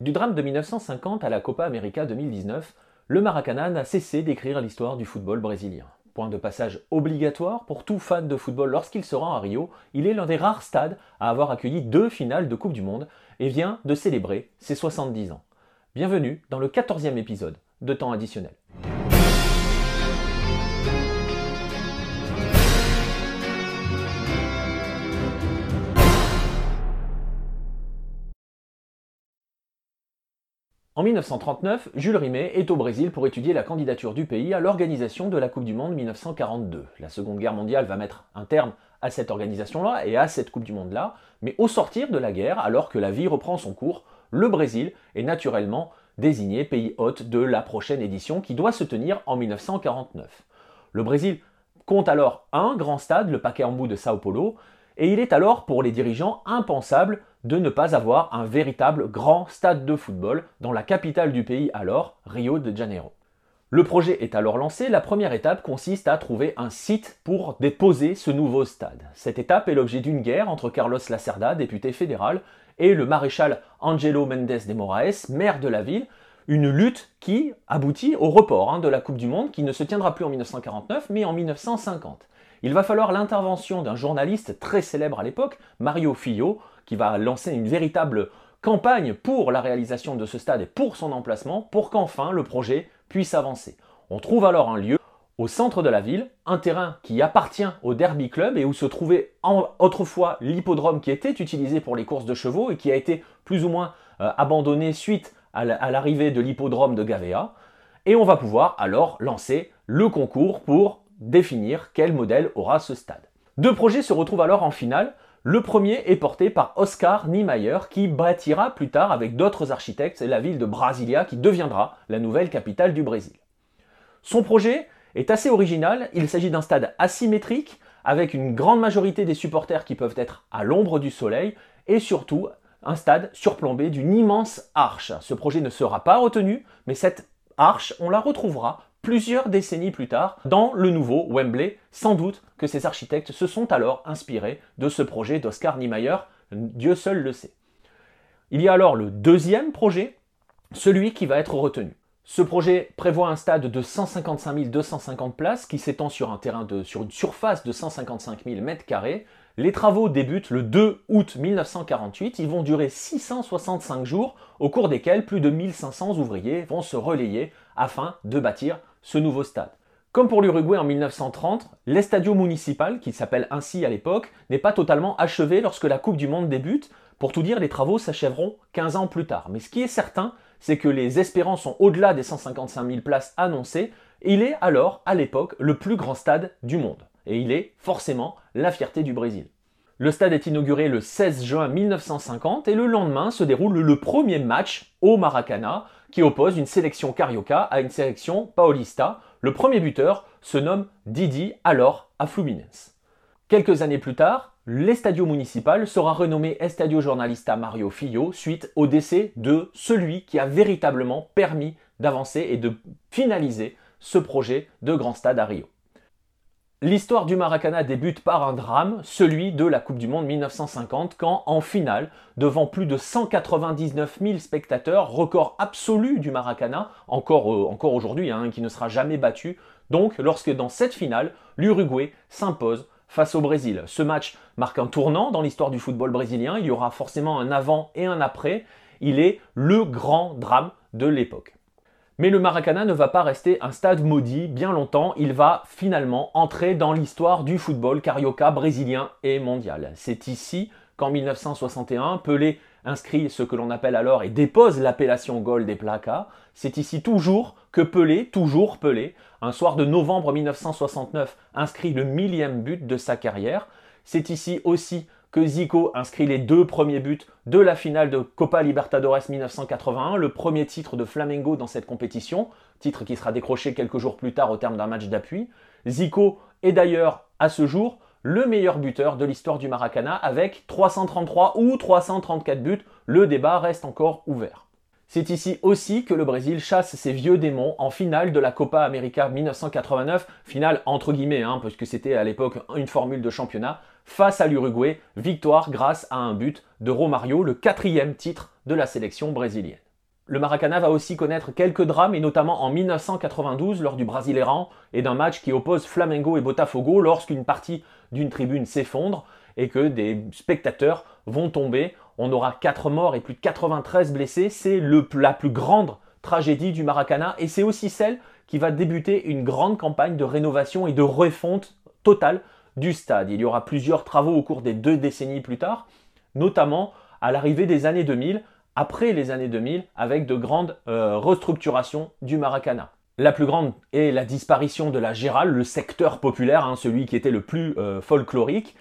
Du drame de 1950 à la Copa América 2019, le Maracanã n'a cessé d'écrire l'histoire du football brésilien. Point de passage obligatoire pour tout fan de football lorsqu'il se rend à Rio, il est l'un des rares stades à avoir accueilli deux finales de Coupe du Monde et vient de célébrer ses 70 ans. Bienvenue dans le 14e épisode de Temps additionnel. En 1939, Jules Rimet est au Brésil pour étudier la candidature du pays à l'organisation de la Coupe du Monde 1942. La Seconde Guerre mondiale va mettre un terme à cette organisation-là et à cette Coupe du Monde-là, mais au sortir de la guerre, alors que la vie reprend son cours, le Brésil est naturellement désigné pays hôte de la prochaine édition qui doit se tenir en 1949. Le Brésil compte alors un grand stade, le Pacaembu de Sao Paulo, et il est alors pour les dirigeants impensable de ne pas avoir un véritable grand stade de football dans la capitale du pays alors, Rio de Janeiro. Le projet est alors lancé, la première étape consiste à trouver un site pour déposer ce nouveau stade. Cette étape est l'objet d'une guerre entre Carlos Lacerda, député fédéral, et le maréchal Angelo Mendes de Moraes, maire de la ville, une lutte qui aboutit au report hein, de la Coupe du Monde qui ne se tiendra plus en 1949 mais en 1950. Il va falloir l'intervention d'un journaliste très célèbre à l'époque, Mario Filho, qui va lancer une véritable campagne pour la réalisation de ce stade et pour son emplacement, pour qu'enfin le projet puisse avancer. On trouve alors un lieu au centre de la ville, un terrain qui appartient au Derby Club et où se trouvait autrefois l'hippodrome qui était utilisé pour les courses de chevaux et qui a été plus ou moins euh, abandonné suite à l'arrivée de l'hippodrome de Gavea. Et on va pouvoir alors lancer le concours pour définir quel modèle aura ce stade. Deux projets se retrouvent alors en finale. Le premier est porté par Oscar Niemeyer qui bâtira plus tard avec d'autres architectes la ville de Brasilia qui deviendra la nouvelle capitale du Brésil. Son projet est assez original, il s'agit d'un stade asymétrique avec une grande majorité des supporters qui peuvent être à l'ombre du soleil et surtout un stade surplombé d'une immense arche. Ce projet ne sera pas retenu, mais cette arche, on la retrouvera plusieurs décennies plus tard dans le nouveau Wembley. Sans doute que ces architectes se sont alors inspirés de ce projet d'Oscar Niemeyer, Dieu seul le sait. Il y a alors le deuxième projet, celui qui va être retenu. Ce projet prévoit un stade de 155 250 places qui s'étend sur un terrain de, sur une surface de 155 000 m2. Les travaux débutent le 2 août 1948. Ils vont durer 665 jours, au cours desquels plus de 1500 ouvriers vont se relayer afin de bâtir ce nouveau stade. Comme pour l'Uruguay en 1930, l'Estadio Municipal, qui s'appelle ainsi à l'époque, n'est pas totalement achevé lorsque la Coupe du Monde débute. Pour tout dire, les travaux s'achèveront 15 ans plus tard. Mais ce qui est certain, c'est que les espérances sont au-delà des 155 000 places annoncées. Il est alors, à l'époque, le plus grand stade du monde. Et il est forcément la fierté du Brésil. Le stade est inauguré le 16 juin 1950 et le lendemain se déroule le premier match au Maracana qui oppose une sélection Carioca à une sélection Paulista. Le premier buteur se nomme Didi, alors à Fluminense. Quelques années plus tard, l'Estadio Municipal sera renommé Estadio Jornalista Mario Filho suite au décès de celui qui a véritablement permis d'avancer et de finaliser ce projet de grand stade à Rio. L'histoire du Maracana débute par un drame, celui de la Coupe du Monde 1950, quand en finale, devant plus de 199 000 spectateurs, record absolu du Maracana, encore, euh, encore aujourd'hui, hein, qui ne sera jamais battu, donc lorsque dans cette finale, l'Uruguay s'impose face au Brésil. Ce match marque un tournant dans l'histoire du football brésilien, il y aura forcément un avant et un après, il est le grand drame de l'époque. Mais le Maracana ne va pas rester un stade maudit bien longtemps, il va finalement entrer dans l'histoire du football carioca brésilien et mondial. C'est ici qu'en 1961, Pelé inscrit ce que l'on appelle alors et dépose l'appellation Gol des Placas. C'est ici toujours que Pelé, toujours Pelé, un soir de novembre 1969, inscrit le millième but de sa carrière. C'est ici aussi que Zico inscrit les deux premiers buts de la finale de Copa Libertadores 1981, le premier titre de Flamengo dans cette compétition, titre qui sera décroché quelques jours plus tard au terme d'un match d'appui. Zico est d'ailleurs à ce jour le meilleur buteur de l'histoire du Maracana avec 333 ou 334 buts. Le débat reste encore ouvert. C'est ici aussi que le Brésil chasse ses vieux démons en finale de la Copa América 1989, finale entre guillemets, hein, parce que c'était à l'époque une formule de championnat, face à l'Uruguay, victoire grâce à un but de Romario, le quatrième titre de la sélection brésilienne. Le Maracana va aussi connaître quelques drames, et notamment en 1992 lors du Brasileirão et d'un match qui oppose Flamengo et Botafogo lorsqu'une partie d'une tribune s'effondre et que des spectateurs vont tomber. On aura 4 morts et plus de 93 blessés. C'est la plus grande tragédie du Maracana et c'est aussi celle qui va débuter une grande campagne de rénovation et de refonte totale du stade. Il y aura plusieurs travaux au cours des deux décennies plus tard, notamment à l'arrivée des années 2000, après les années 2000, avec de grandes euh, restructurations du Maracana. La plus grande est la disparition de la Gérald, le secteur populaire, hein, celui qui était le plus euh, folklorique,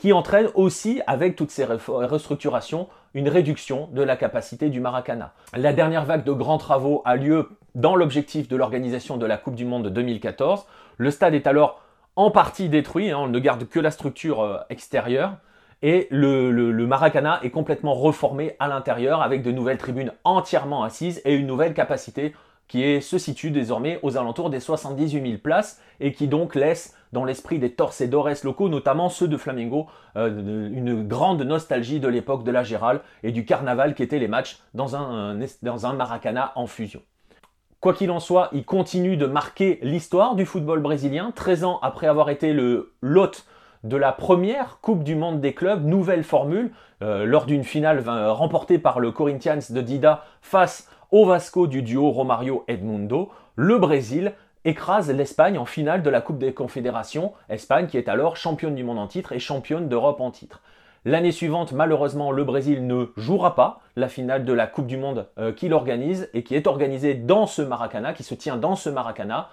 qui entraîne aussi, avec toutes ces restructurations, une réduction de la capacité du Maracana. La dernière vague de grands travaux a lieu dans l'objectif de l'organisation de la Coupe du Monde de 2014. Le stade est alors en partie détruit, hein, on ne garde que la structure euh, extérieure, et le, le, Maracana est complètement reformé à l'intérieur avec de nouvelles tribunes entièrement assises et une nouvelle capacité qui se situe désormais aux alentours des 78 000 places et qui donc laisse dans l'esprit des torcedores locaux, notamment ceux de Flamengo, euh, une grande nostalgie de l'époque de la Gérald et du carnaval qui étaient les matchs dans un, dans Maracana en fusion. Quoi qu'il en soit, il continue de marquer l'histoire du football brésilien, 13 ans après avoir été le lot de la première Coupe du Monde des clubs, nouvelle formule, euh, lors d'une finale remportée par le Corinthians de Dida face au Vasco du duo Romario-Edmundo, le Brésil écrase l'Espagne en finale de la Coupe des Confédérations, Espagne qui est alors championne du monde en titre et championne d'Europe en titre. L'année suivante, malheureusement, le Brésil ne jouera pas la finale de la Coupe du Monde euh, qu'il organise et qui est organisée dans ce Maracana, qui se tient dans ce Maracana,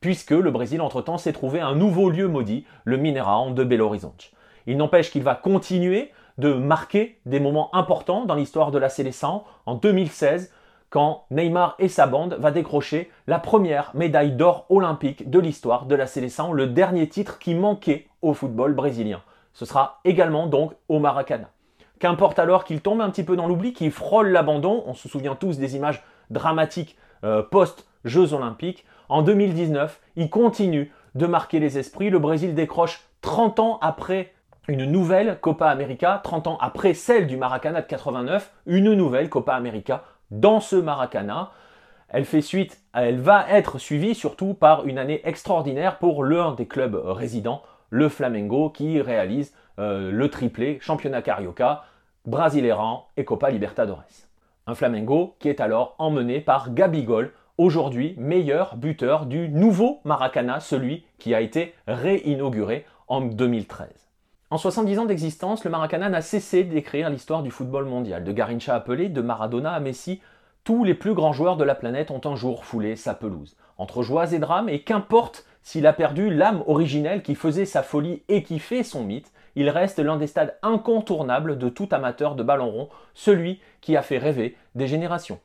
puisque le Brésil, entre-temps, s'est trouvé un nouveau lieu maudit, le Mineirão de Belo Horizonte. Il n'empêche qu'il va continuer de marquer des moments importants dans l'histoire de la Séleção. En 2016, quand Neymar et sa bande va décrocher la première médaille d'or olympique de l'histoire de la Sélection, le dernier titre qui manquait au football brésilien. Ce sera également donc au Maracana. Qu'importe alors qu'il tombe un petit peu dans l'oubli, qu'il frôle l'abandon, on se souvient tous des images dramatiques euh, post-Jeux olympiques, en 2019, il continue de marquer les esprits. Le Brésil décroche 30 ans après une nouvelle Copa América, 30 ans après celle du Maracana de 89, une nouvelle Copa América dans ce Maracana. Elle fait suite, elle va être suivie surtout par une année extraordinaire pour l'un des clubs résidents, le Flamengo, qui réalise euh, le triplé championnat carioca, Brasileirão et Copa Libertadores. Un Flamengo qui est alors emmené par Gabigol, aujourd'hui meilleur buteur du nouveau Maracana, celui qui a été réinauguré en 2013. En 70 ans d'existence, le Maracana n'a cessé d'écrire l'histoire du football mondial. De Garincha à Pelé, de Maradona à Messi, tous les plus grands joueurs de la planète ont un jour foulé sa pelouse. Entre joies et drames, et qu'importe s'il a perdu l'âme originelle qui faisait sa folie et qui fait son mythe, il reste l'un des stades incontournables de tout amateur de ballon rond, celui qui a fait rêver des générations.